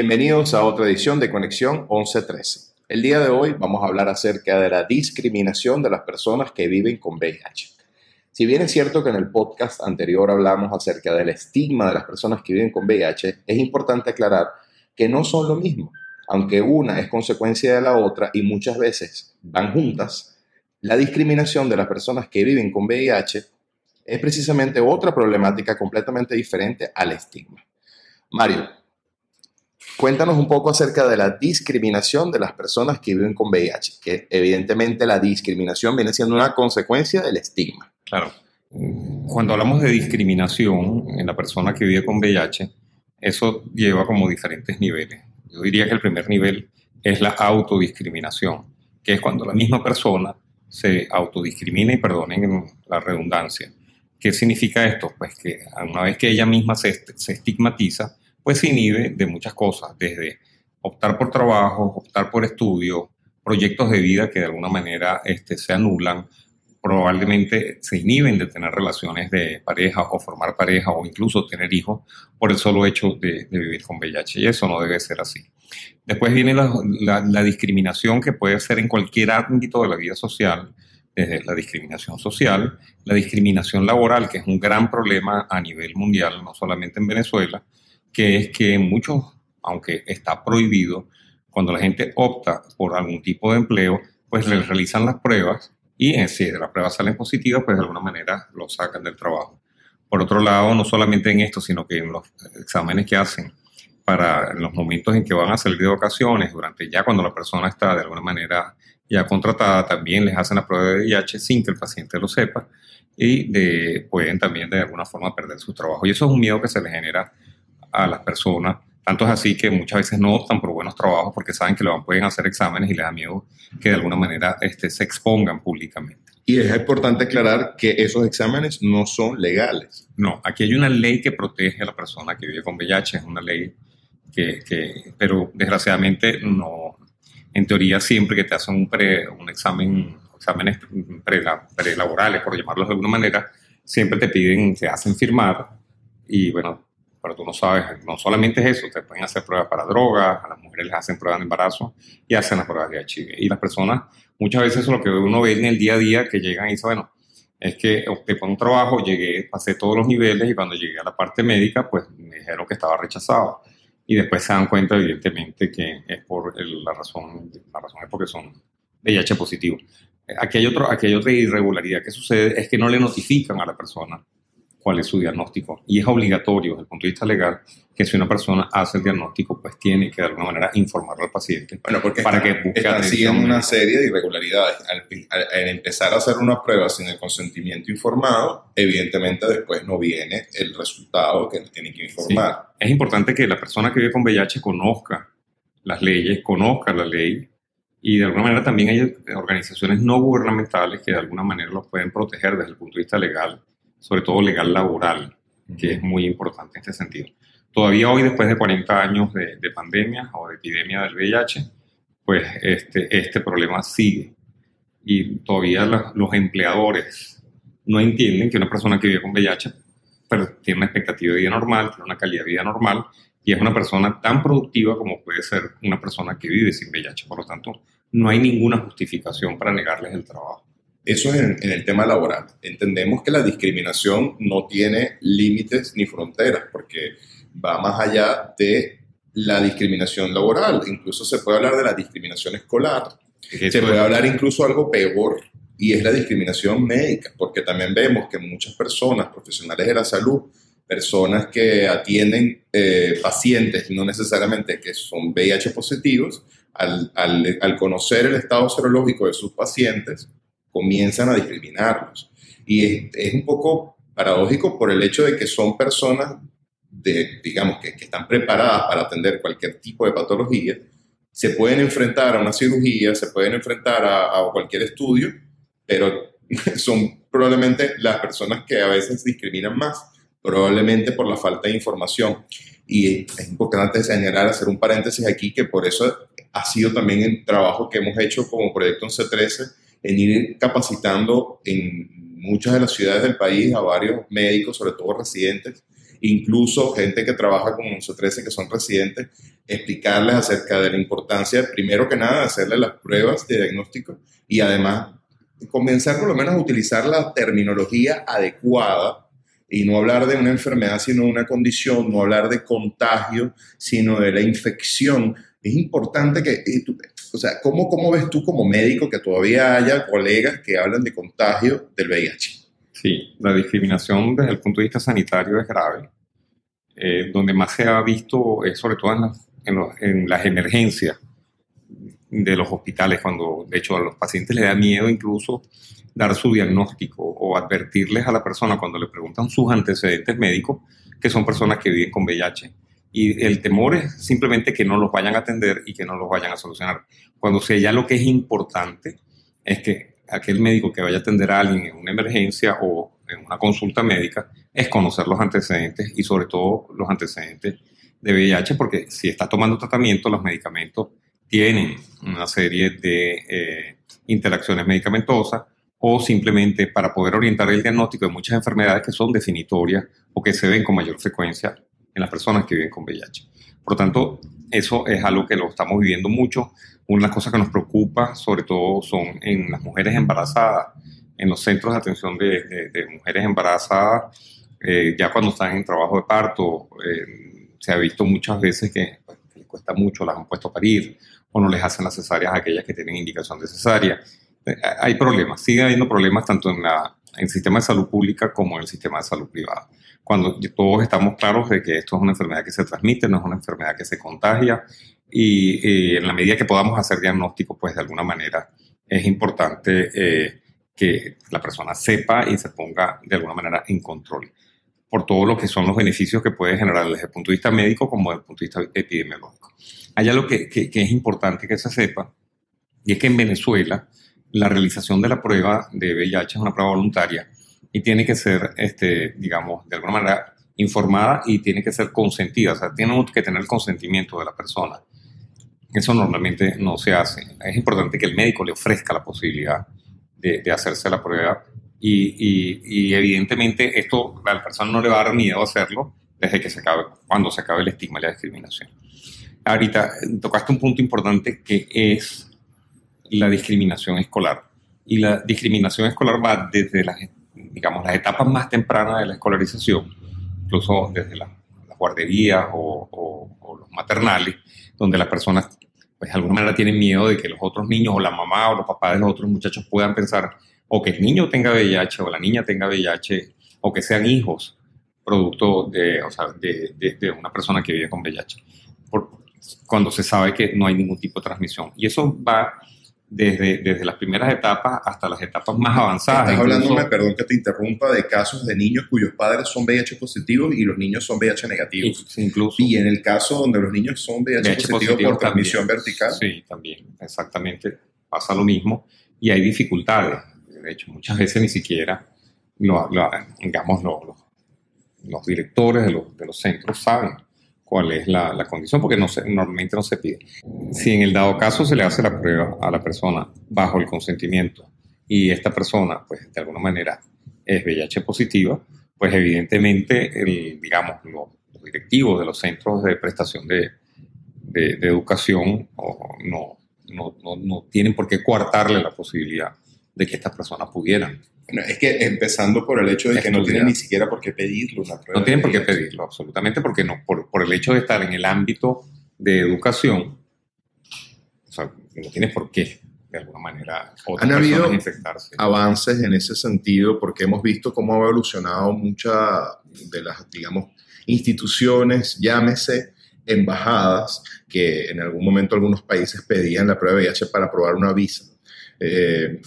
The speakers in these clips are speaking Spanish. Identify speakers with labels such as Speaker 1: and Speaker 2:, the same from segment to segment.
Speaker 1: Bienvenidos a otra edición de Conexión 1113. El día de hoy vamos a hablar acerca de la discriminación de las personas que viven con VIH. Si bien es cierto que en el podcast anterior hablamos acerca del estigma de las personas que viven con VIH, es importante aclarar que no son lo mismo. Aunque una es consecuencia de la otra y muchas veces van juntas, la discriminación de las personas que viven con VIH es precisamente otra problemática completamente diferente al estigma. Mario, cuéntanos un poco acerca de la discriminación de las personas que viven con VIH, que evidentemente la discriminación viene siendo una consecuencia del estigma.
Speaker 2: Claro. Cuando hablamos de discriminación en la persona que vive con VIH, eso lleva como diferentes niveles. Yo diría que el primer nivel es la autodiscriminación, que es cuando la misma persona se autodiscrimina y perdonen la redundancia. ¿Qué significa esto? Pues que una vez que ella misma se, se estigmatiza, pues se inhibe de muchas cosas, desde optar por trabajo, optar por estudio, proyectos de vida que de alguna manera este, se anulan, probablemente se inhiben de tener relaciones de pareja o formar pareja o incluso tener hijos por el solo hecho de, vivir con VIH y eso no debe ser así. Después viene la, discriminación que puede ser en cualquier ámbito de la vida social, desde la discriminación social, la discriminación laboral, que es un gran problema a nivel mundial, no solamente en Venezuela, que es que muchos, aunque está prohibido, cuando la gente opta por algún tipo de empleo, pues les realizan las pruebas y eh, si las pruebas salen positivas, pues de alguna manera lo sacan del trabajo. Por otro lado, no solamente en esto, sino que en los exámenes que hacen para los momentos en que van a salir de vacaciones, durante ya cuando la persona está de alguna manera ya contratada, también les hacen la prueba de VIH sin que el paciente lo sepa y de, pueden también de alguna forma perder su trabajo. Y eso es un miedo que se le genera a las personas tanto es así que muchas veces no optan por buenos trabajos porque saben que lo pueden hacer exámenes y les da miedo que de alguna manera este, se expongan públicamente.
Speaker 1: Y es importante aclarar que esos exámenes no son legales.
Speaker 2: No, aquí hay una ley que protege a la persona que vive con VIH, es una ley que, que pero desgraciadamente no, en teoría siempre que te hacen un, pre, un examen, exámenes prelaborales, por llamarlos de alguna manera, siempre te piden, te hacen firmar y bueno, pero tú no sabes, no solamente es eso, te pueden hacer pruebas para drogas, a las mujeres les hacen pruebas de embarazo y hacen las pruebas de HIV. Y las personas, muchas veces es lo que uno ve en el día a día, que llegan y dicen, bueno, es que opté por un trabajo, llegué, pasé todos los niveles y cuando llegué a la parte médica, pues me dijeron que estaba rechazado. Y después se dan cuenta, evidentemente, que es por la razón, la razón es porque son VIH positivos. Aquí hay, otro, aquí hay otra irregularidad que sucede, es que no le notifican a la persona cuál es su diagnóstico. Y es obligatorio desde el punto de vista legal que si una persona hace el diagnóstico, pues tiene que de alguna manera informarlo al paciente.
Speaker 1: Bueno, porque para que busque una serie de irregularidades. Al, empezar a hacer una prueba sin el consentimiento informado, evidentemente después no viene el resultado que tiene que informar.
Speaker 2: Es importante que la persona que vive con VIH conozca las leyes, conozca la ley y de alguna manera también hay organizaciones no gubernamentales que de alguna manera los pueden proteger desde el punto de vista legal sobre todo legal laboral, que es muy importante en este sentido. Todavía hoy, después de 40 años de, pandemia o de epidemia del VIH, pues este, este problema sigue. Y todavía los empleadores no entienden que una persona que vive con VIH pero tiene una expectativa de vida normal, tiene una calidad de vida normal y es una persona tan productiva como puede ser una persona que vive sin VIH. Por lo tanto, no hay ninguna justificación para negarles el trabajo.
Speaker 1: Eso es en, el tema laboral. Entendemos que la discriminación no tiene límites ni fronteras, porque va más allá de la discriminación laboral. Incluso se puede hablar de la discriminación escolar. Se puede hablar incluso algo peor, y es la discriminación médica, porque también vemos que muchas personas, profesionales de la salud, personas que atienden eh, pacientes, no necesariamente que son VIH positivos, al, al, conocer el estado serológico de sus pacientes, comienzan a discriminarlos. Y es, un poco paradójico por el hecho de que son personas, de, digamos, que, están preparadas para atender cualquier tipo de patología, se pueden enfrentar a una cirugía, se pueden enfrentar a, a cualquier estudio, pero son probablemente las personas que a veces discriminan más, probablemente por la falta de información. Y es importante señalar, hacer un paréntesis aquí, que por eso ha sido también el trabajo que hemos hecho como proyecto en C13 en ir capacitando en muchas de las ciudades del país a varios médicos, sobre todo residentes, incluso gente que trabaja con 1113 que son residentes, explicarles acerca de la importancia, primero que nada, de hacerle las pruebas de diagnóstico y además comenzar por lo menos a utilizar la terminología adecuada y no hablar de una enfermedad, sino de una condición, no hablar de contagio, sino de la infección. Es importante que, o sea, ¿cómo, ¿cómo ves tú como médico que todavía haya colegas que hablan de contagio del VIH?
Speaker 2: Sí, la discriminación desde el punto de vista sanitario es grave. Eh, donde más se ha visto es sobre todo en las, en, en las emergencias de los hospitales, cuando de hecho a los pacientes les da miedo incluso dar su diagnóstico o advertirles a la persona cuando le preguntan sus antecedentes médicos que son personas que viven con VIH. Y el temor es simplemente que no los vayan a atender y que no los vayan a solucionar. Cuando sea ya lo que es importante es que aquel médico que vaya a atender a alguien en una emergencia o en una consulta médica es conocer los antecedentes y sobre todo los antecedentes de VIH, porque si está tomando tratamiento, los medicamentos tienen una serie de eh, interacciones medicamentosas o simplemente para poder orientar el diagnóstico de muchas enfermedades que son definitorias o que se ven con mayor frecuencia en las personas que viven con VIH. Por lo tanto, eso es algo que lo estamos viviendo mucho. Una de las cosas que nos preocupa, sobre todo, son en las mujeres embarazadas, en los centros de atención de, mujeres embarazadas, eh, ya cuando están en trabajo de parto, eh, se ha visto muchas veces que, pues, les cuesta mucho, las han puesto a parir, o no les hacen las cesáreas a aquellas que tienen indicación de cesárea. Eh, hay problemas, sigue habiendo problemas tanto en, la, en el sistema de salud pública como en el sistema de salud privada. Cuando todos estamos claros de que esto es una enfermedad que se transmite, no es una enfermedad que se contagia, y, en la medida que podamos hacer diagnóstico, pues de alguna manera es importante eh, que la persona sepa y se ponga de alguna manera en control por todo lo que son los beneficios que puede generar desde el punto de vista médico como desde el punto de vista epidemiológico. Hay algo que, que, es importante que se sepa, y es que en Venezuela la realización de la prueba de VIH es una prueba voluntaria y tiene que ser, este, digamos, de alguna manera informada y tiene que ser consentida, o sea, tiene que tener el consentimiento de la persona. Eso normalmente no se hace. Es importante que el médico le ofrezca la posibilidad de, de hacerse la prueba y, evidentemente esto a la persona no le va a dar miedo hacerlo desde que se acabe, cuando se acabe el estigma y la discriminación. Ahorita tocaste un punto importante que es la discriminación escolar. Y la discriminación escolar va desde las, digamos, las etapas más tempranas de la escolarización, incluso desde las guarderías o, o, los maternales, donde las personas, pues de alguna manera tienen miedo de que los otros niños o la mamá o los papás de los otros muchachos puedan pensar o que el niño tenga VIH o la niña tenga VIH o que sean hijos producto de, o sea, de, de, una persona que vive con VIH, por, cuando se sabe que no hay ningún tipo de transmisión. Y eso va desde, desde las primeras etapas hasta las etapas más avanzadas.
Speaker 1: Estás hablando, perdón que te interrumpa, de casos de niños cuyos padres son VIH positivos y los niños son VIH negativos.
Speaker 2: incluso.
Speaker 1: Y en el caso donde los niños son VIH, positivos por transmisión vertical.
Speaker 2: Sí, también, exactamente, pasa lo mismo y hay dificultades de hecho muchas veces ni siquiera lo, digamos, los directores de los, de los, centros saben cuál es la, la condición, porque no se, normalmente no se pide. Si en el dado caso se le hace la prueba a la persona bajo el consentimiento y esta persona, pues de alguna manera es VIH positiva, pues evidentemente, el, digamos, los, directivos de los centros de prestación de, de, educación no, no, no, no, tienen por qué coartarle la posibilidad de que estas personas pudieran.
Speaker 1: es que empezando por el hecho de que no tienen ni siquiera por qué pedirlo.
Speaker 2: no tienen por qué pedirlo, absolutamente, porque no, por, por, el hecho de estar en el ámbito de educación, o sea, no tienes por qué, de alguna manera,
Speaker 1: Han habido avances en ese sentido, porque hemos visto cómo ha evolucionado muchas de las, digamos, instituciones, llámese, embajadas, que en algún momento algunos países pedían la prueba de VIH para aprobar una visa eh,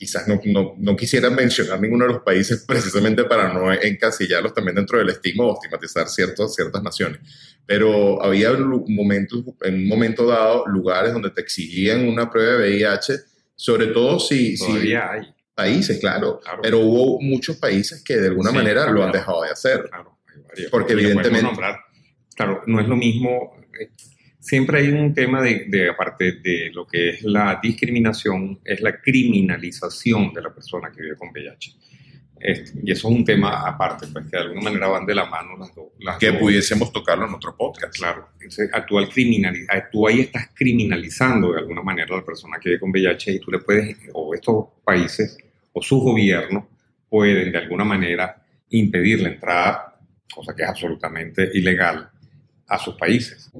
Speaker 1: quizás no, no, no, quisiera mencionar ninguno de los países precisamente para no encasillarlos también dentro del estigma o estigmatizar ciertos, ciertas naciones. Pero había momentos, en un momento dado lugares donde te exigían una prueba de VIH, sobre todo si... si
Speaker 2: hay.
Speaker 1: Países, claro, Pero hubo muchos países que de alguna manera lo han dejado de hacer.
Speaker 2: Claro,
Speaker 1: porque evidentemente...
Speaker 2: Claro, no es lo mismo eh, siempre hay un tema de, aparte de lo que es la discriminación, es la criminalización de la persona que vive con VIH. y eso es un tema aparte, pues que de alguna manera van de la mano las dos.
Speaker 1: que pudiésemos tocarlo en otro podcast.
Speaker 2: Claro. Entonces, actual tú ahí estás criminalizando de alguna manera a la persona que vive con VIH y tú le puedes, o estos países, o sus gobiernos, pueden de alguna manera impedir la entrada, cosa que es absolutamente ilegal, a sus países.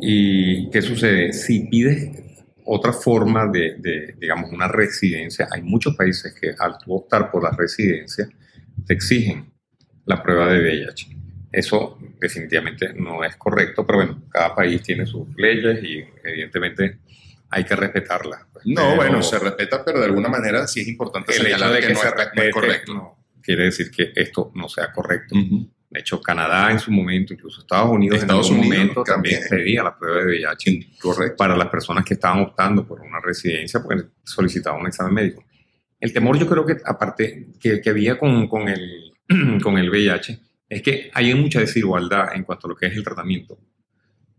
Speaker 2: ¿Y qué sucede? Si pides otra forma de, digamos, una residencia. Hay muchos países que al optar por la residencia te exigen la prueba de VIH. Eso definitivamente no es correcto, pero bueno, cada país tiene sus leyes y evidentemente hay que respetarlas.
Speaker 1: Pues. No, bueno, se respeta, pero de alguna manera sí es importante señalar que, no, es, correcto. No,
Speaker 2: quiere decir que esto no sea correcto. De hecho, Canadá en su momento, incluso Estados Unidos
Speaker 1: en su momento
Speaker 2: también pedía la prueba de VIH
Speaker 1: Correcto.
Speaker 2: para las personas que estaban optando por una residencia, porque solicitaban un examen médico. El temor yo creo que aparte que, que había con, con, el, con el VIH es que hay mucha desigualdad en cuanto a lo que es el tratamiento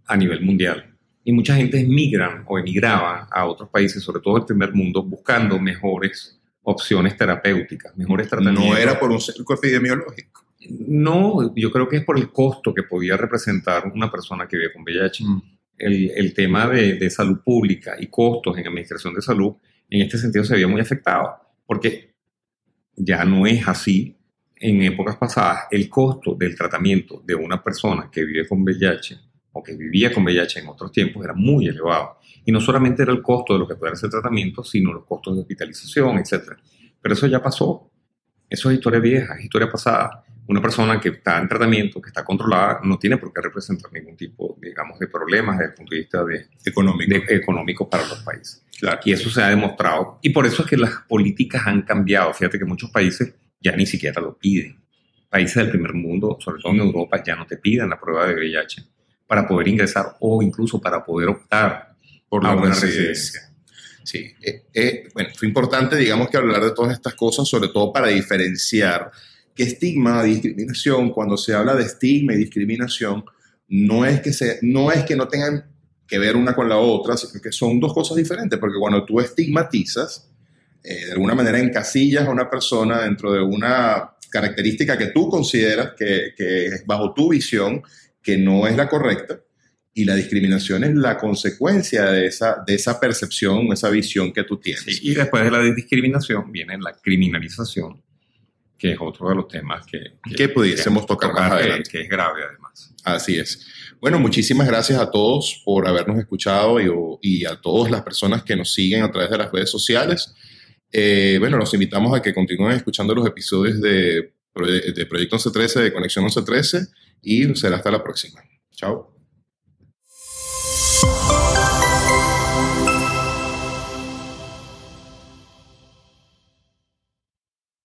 Speaker 2: a nivel mundial. Y mucha gente migran o emigraba a otros países, sobre todo el primer mundo, buscando mejores opciones terapéuticas, mejores tratamientos.
Speaker 1: No era por un cerco epidemiológico.
Speaker 2: No, yo creo que es por el costo que podía representar una persona que vive con VIH. Mm. El, tema de, salud pública y costos en administración de salud, en este sentido se veía muy afectado, porque ya no es así. En épocas pasadas, el costo del tratamiento de una persona que vive con VIH o que vivía con VIH en otros tiempos era muy elevado. Y no solamente era el costo de lo que puede ser el tratamiento, sino los costos de hospitalización, etc. Pero eso ya pasó. Eso es historia vieja, es historia pasada una persona que está en tratamiento, que está controlada, no tiene por qué representar ningún tipo, digamos, de problemas desde el punto de vista de,
Speaker 1: económico.
Speaker 2: económico para los países. Y eso se ha demostrado. Y por eso es que las políticas han cambiado. Fíjate que muchos países ya ni siquiera lo piden. Países del primer mundo, sobre todo en Europa, ya no te piden la prueba de VIH para poder ingresar o incluso para poder optar
Speaker 1: por la buena residencia. Sí, eh, eh, bueno, fue importante, digamos, que hablar de todas estas cosas, sobre todo para diferenciar que estigma, discriminación, cuando se habla de estigma y discriminación, no es que, se, no, es que no tengan que ver una con la otra, sino que son dos cosas diferentes, porque cuando tú estigmatizas, eh, de alguna manera encasillas a una persona dentro de una característica que tú consideras que, que es bajo tu visión, que no es la correcta, y la discriminación es la consecuencia de esa, de esa percepción, esa visión que tú tienes.
Speaker 2: y después de la discriminación viene la criminalización que es otro de los temas que,
Speaker 1: que, pudiésemos tocar más adelante.
Speaker 2: Que, es grave además.
Speaker 1: Así es. Bueno, muchísimas gracias a todos por habernos escuchado y, a todas las personas que nos siguen a través de las redes sociales. Eh, bueno, los invitamos a que continúen escuchando los episodios de, de Proyecto 1113, de Conexión 1113 y será hasta la próxima. Chao.